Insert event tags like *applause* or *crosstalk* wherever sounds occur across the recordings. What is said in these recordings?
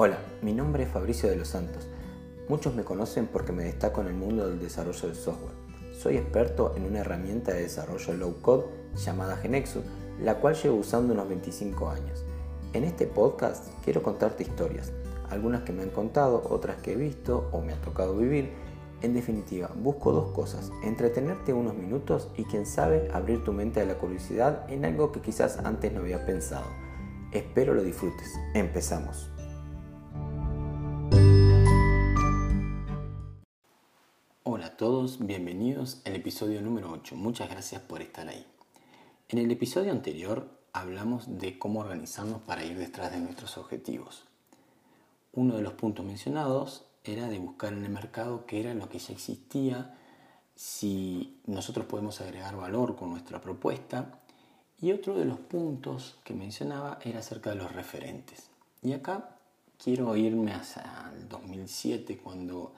Hola, mi nombre es Fabricio de los Santos. Muchos me conocen porque me destaco en el mundo del desarrollo de software. Soy experto en una herramienta de desarrollo low code llamada Genexus, la cual llevo usando unos 25 años. En este podcast quiero contarte historias, algunas que me han contado, otras que he visto o me ha tocado vivir. En definitiva, busco dos cosas, entretenerte unos minutos y quien sabe abrir tu mente a la curiosidad en algo que quizás antes no había pensado. Espero lo disfrutes. Empezamos. Todos, bienvenidos al episodio número 8. Muchas gracias por estar ahí. En el episodio anterior hablamos de cómo organizarnos para ir detrás de nuestros objetivos. Uno de los puntos mencionados era de buscar en el mercado qué era lo que ya existía, si nosotros podemos agregar valor con nuestra propuesta. Y otro de los puntos que mencionaba era acerca de los referentes. Y acá quiero irme hacia el 2007 cuando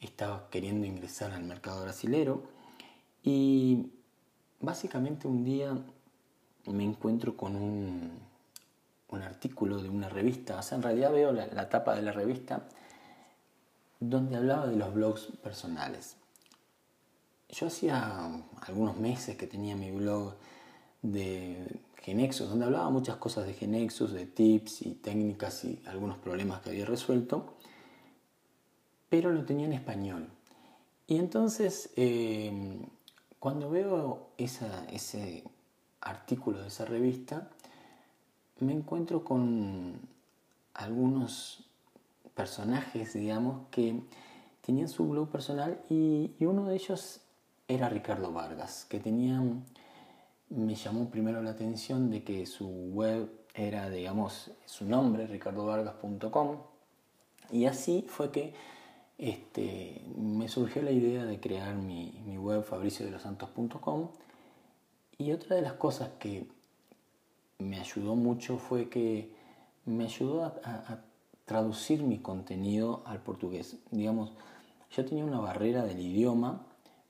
estaba queriendo ingresar al mercado brasilero y básicamente un día me encuentro con un, un artículo de una revista, o sea, en realidad veo la, la tapa de la revista donde hablaba de los blogs personales. Yo hacía algunos meses que tenía mi blog de Genexus, donde hablaba muchas cosas de Genexus, de tips y técnicas y algunos problemas que había resuelto pero lo tenía en español. Y entonces, eh, cuando veo ese artículo de esa revista, me encuentro con algunos personajes, digamos, que tenían su blog personal y, uno de ellos era Ricardo Vargas, que tenía, me llamó primero la atención de que su web era, digamos, su nombre, ricardovargas.com, y así fue que este, me surgió la idea de crear mi, web fabriciodelosantos.com y otra de las cosas que me ayudó mucho fue que me ayudó a, traducir mi contenido al portugués. Digamos, yo tenía una barrera del idioma,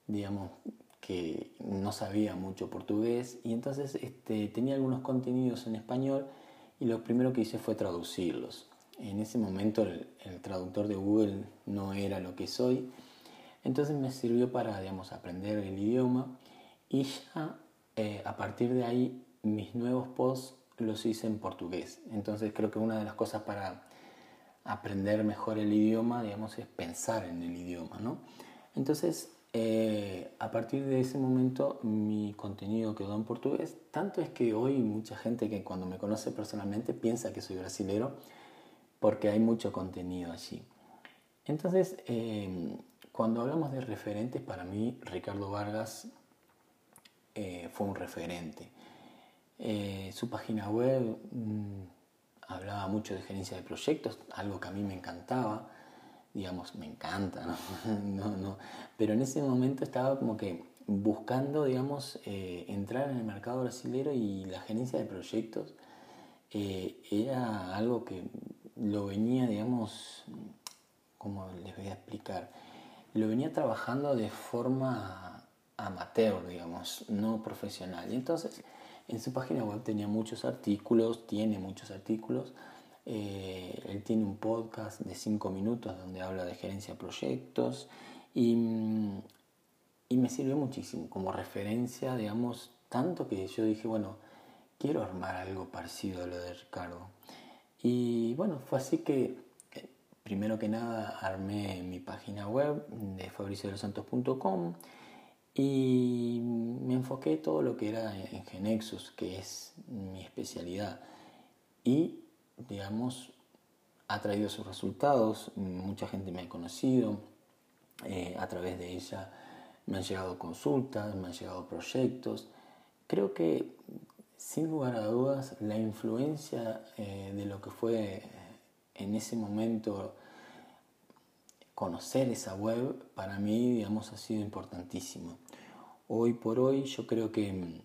digamos, que no sabía mucho portugués y entonces este, tenía algunos contenidos en español y lo primero que hice fue traducirlos. En ese momento el, traductor de Google no era lo que soy, entonces me sirvió para digamos, aprender el idioma y ya eh, a partir de ahí mis nuevos posts los hice en portugués. Entonces creo que una de las cosas para aprender mejor el idioma, digamos, es pensar en el idioma, ¿no? Entonces, eh, a partir de ese momento mi contenido quedó en portugués, tanto es que hoy mucha gente que cuando me conoce personalmente piensa que soy brasilero, porque hay mucho contenido allí. Entonces, em, cuando hablamos de referentes, para mí Ricardo Vargas eh, fue un referente. Eh, su página web mm, hablaba mucho de gerencia de proyectos, algo que a mí me encantaba, digamos, me encanta, *laughs* ¿no? no, pero en ese momento estaba como que buscando, digamos, eh, entrar en el mercado brasilero y la gerencia de proyectos era algo que lo venía, digamos, como les voy a explicar, lo venía trabajando de forma amateur, digamos, no profesional. Y entonces en su página web tenía muchos artículos, tiene muchos artículos. Eh, él tiene un podcast de 5 minutos donde habla de gerencia de proyectos y, y me sirvió muchísimo como referencia, digamos, tanto que yo dije, bueno, quiero armar algo parecido a lo de Ricardo. Y bueno, fue así que eh, primero que nada armé mi página web de fabriciodelosantos.com y me enfoqué todo lo que era en Genexus, que es mi especialidad. Y, digamos, ha traído sus resultados, mucha gente me ha conocido, eh, a través de ella me han llegado consultas, me han llegado proyectos. Creo que sin lugar a dudas, la influencia eh, de lo que fue en ese momento conocer esa web, para mí, digamos, ha sido importantísimo. Hoy por hoy yo creo que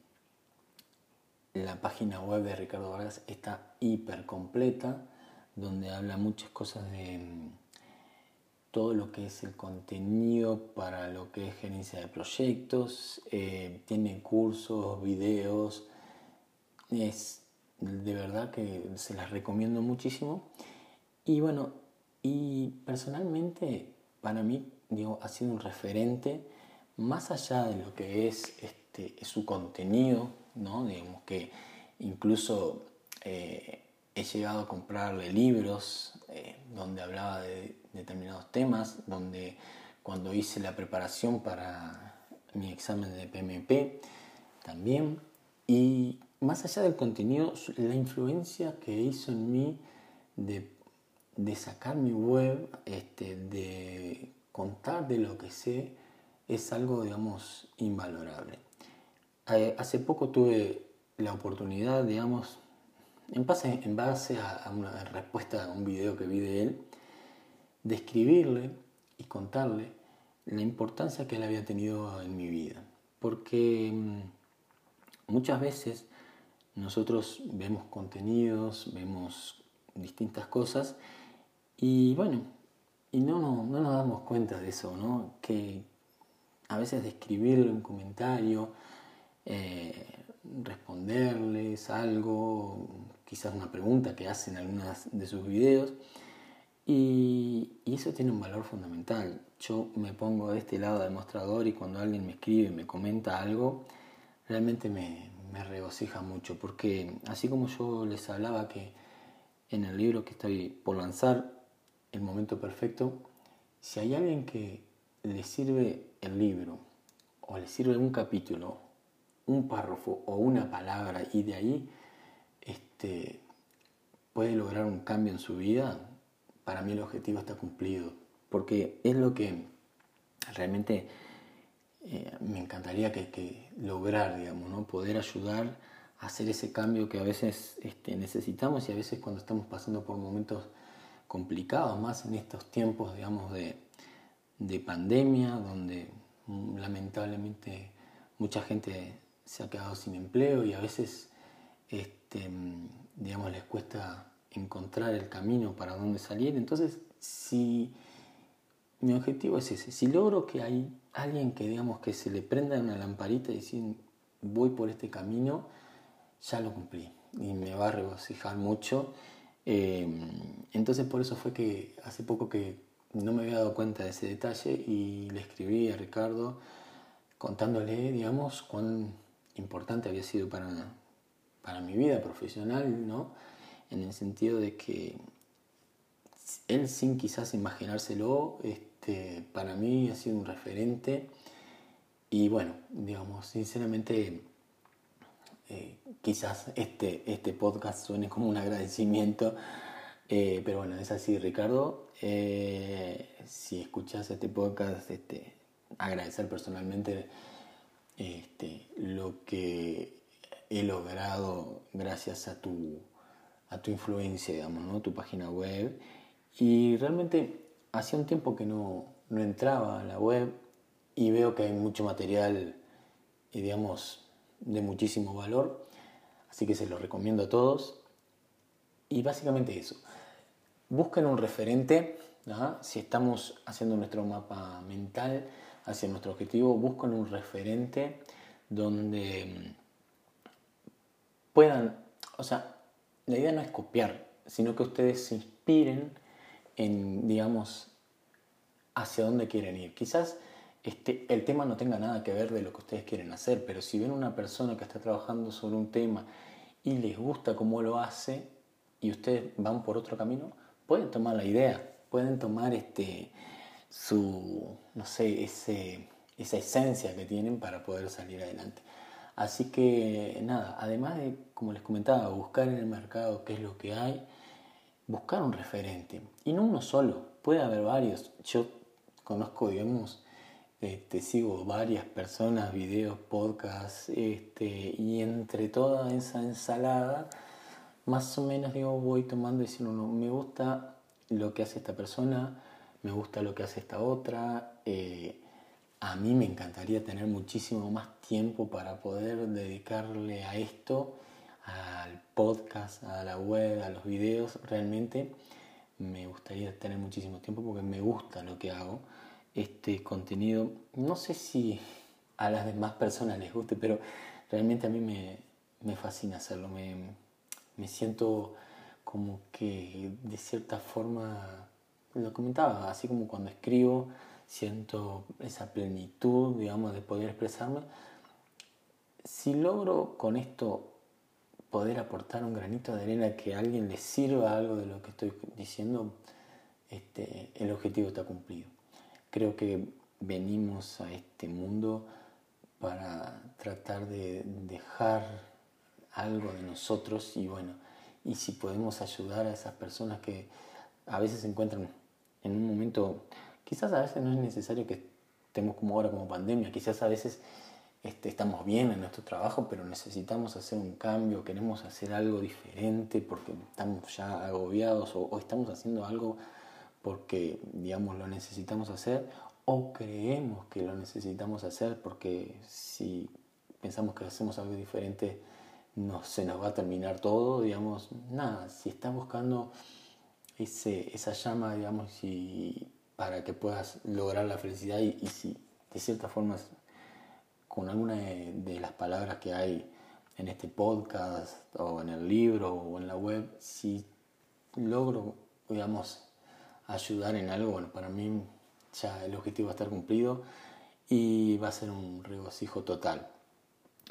la página web de Ricardo Vargas está hiper completa, donde habla muchas cosas de todo lo que es el contenido para lo que es gerencia de proyectos, eh, tiene cursos, videos, es de verdad que se las recomiendo muchísimo. Y bueno, y personalmente para mí digo, ha sido un referente más allá de lo que es este, su contenido, ¿no? digamos que incluso eh, he llegado a comprarle libros eh, donde hablaba de determinados temas, donde cuando hice la preparación para mi examen de PMP también, y más allá del contenido, la influencia que hizo en mí de, sacar mi web, este, de contar de lo que sé, es algo, digamos, invalorable. Hace poco tuve la oportunidad, digamos, en base, en base a, una respuesta a un video que vi de él, de escribirle y contarle la importancia que él había tenido en mi vida. Porque mm, muchas veces nosotros vemos contenidos, vemos distintas cosas y bueno, y no, no, no nos damos cuenta de eso, ¿no? Que a veces de escribirle un comentario, eh, responderles algo, quizás una pregunta que hacen en algunas de sus videos, y, y, eso tiene un valor fundamental. Yo me pongo de este lado del mostrador y cuando alguien me escribe, me comenta algo, realmente me, me regocija mucho, porque así como yo les hablaba que en el libro que estoy por lanzar, El Momento Perfecto, si hay alguien que le sirve el libro, o le sirve un capítulo, un párrafo o una palabra, y de ahí este, puede lograr un cambio en su vida, para mí el objetivo está cumplido, porque es lo que realmente eh, me encantaría que, lograr, digamos, ¿no? poder ayudar a hacer ese cambio que a veces este, necesitamos y a veces cuando estamos pasando por momentos complicados, más en estos tiempos, digamos, de, pandemia, donde mm, lamentablemente mucha gente se ha quedado sin empleo y a veces, este, mm, digamos, les cuesta encontrar el camino para dónde salir. Entonces, si mi objetivo es ese, si logro que hay alguien que digamos que se le prenda una lamparita y decir voy por este camino, ya lo cumplí y me va a regocijar mucho. Eh, entonces por eso fue que hace poco que no me había dado cuenta de ese detalle y le escribí a Ricardo contándole, digamos, cuán importante había sido para, para mi vida profesional, ¿no? En el sentido de que él sin quizás imaginárselo, para mí ha sido un referente. Y bueno, digamos, sinceramente eh, quizás este, este podcast suene como un agradecimiento, eh, pero bueno, es así Ricardo, eh, si escuchas este podcast, este, agradecer personalmente este, lo que he logrado gracias a tu, a tu influencia, digamos, ¿no? tu página web. Y realmente hacía un tiempo que no, entraba a la web y veo que hay mucho material, digamos, de muchísimo valor. Así que se lo recomiendo a todos. Y básicamente eso. Busquen un referente. Si estamos haciendo nuestro mapa mental hacia nuestro objetivo, busquen un referente donde puedan, o sea, la idea no es copiar, sino que ustedes se inspiren en, digamos, hacia dónde quieren ir. Quizás este, el tema no tenga nada que ver de lo que ustedes quieren hacer, pero si ven una persona que está trabajando sobre un tema y les gusta cómo lo hace y ustedes van por otro camino, pueden tomar la idea, pueden tomar este, su, no sé, ese, esa esencia que tienen para poder salir adelante. Así que nada, además de, como les comentaba, buscar en el mercado qué es lo que hay, buscar un referente. Y no uno solo, puede haber varios. Yo conozco, digamos, este, sigo varias personas, videos, podcasts, este, y entre toda esa ensalada, más o menos digo, voy tomando y diciendo, no, me gusta lo que hace esta persona, me gusta lo que hace esta otra. Eh, a mí me encantaría tener muchísimo más tiempo para poder dedicarle a esto al podcast, a la web, a los videos, realmente me gustaría tener muchísimo tiempo porque me gusta lo que hago. Este contenido, no sé si a las demás personas les guste, pero realmente a mí me, fascina hacerlo. Me, siento como que de cierta forma, lo comentaba, así como cuando escribo, siento esa plenitud, digamos, de poder expresarme. Si logro con esto poder aportar un granito de arena que a alguien le sirva algo de lo que estoy diciendo, este, el objetivo está cumplido. Creo que venimos a este mundo para tratar de dejar algo de nosotros y bueno, y si podemos ayudar a esas personas que a veces se encuentran en un momento, quizás a veces no es necesario que estemos como ahora como pandemia, quizás a veces este, estamos bien en nuestro trabajo, pero necesitamos hacer un cambio, queremos hacer algo diferente porque estamos ya agobiados o, estamos haciendo algo porque, digamos, lo necesitamos hacer o creemos que lo necesitamos hacer porque si pensamos que hacemos algo diferente, no se nos va a terminar todo, digamos, nada, si estás buscando ese, esa llama, digamos, y para que puedas lograr la felicidad y, y si de cierta forma con alguna de, las palabras que hay en este podcast o en el libro o en la web, si logro, digamos, ayudar en algo, bueno, para mí ya el objetivo va a estar cumplido y va a ser un regocijo total.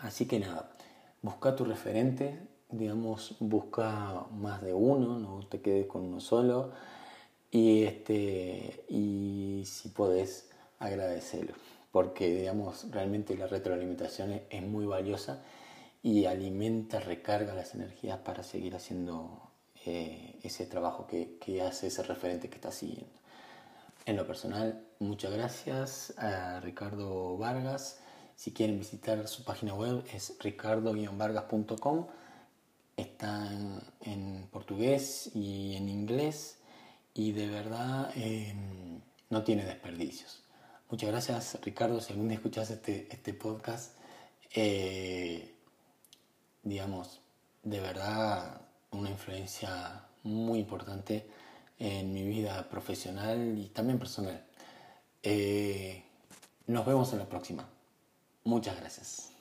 Así que nada, busca tu referente, digamos, busca más de uno, no te quedes con uno solo y, este, y si podés, agradecerlo, porque digamos, realmente la retroalimentación es, muy valiosa y alimenta, recarga las energías para seguir haciendo eh, ese trabajo que, que hace ese referente que está siguiendo. En lo personal, muchas gracias a Ricardo Vargas si quieren visitar su página web es ricardo-vargas.com. Está en, portugués y en inglés y de verdad em, no tiene desperdicios. Muchas gracias Ricardo, si algún día escuchas este, este podcast, eh, digamos, de verdad una influencia muy importante en mi vida profesional y también personal. Eh, nos vemos en la próxima. Muchas gracias.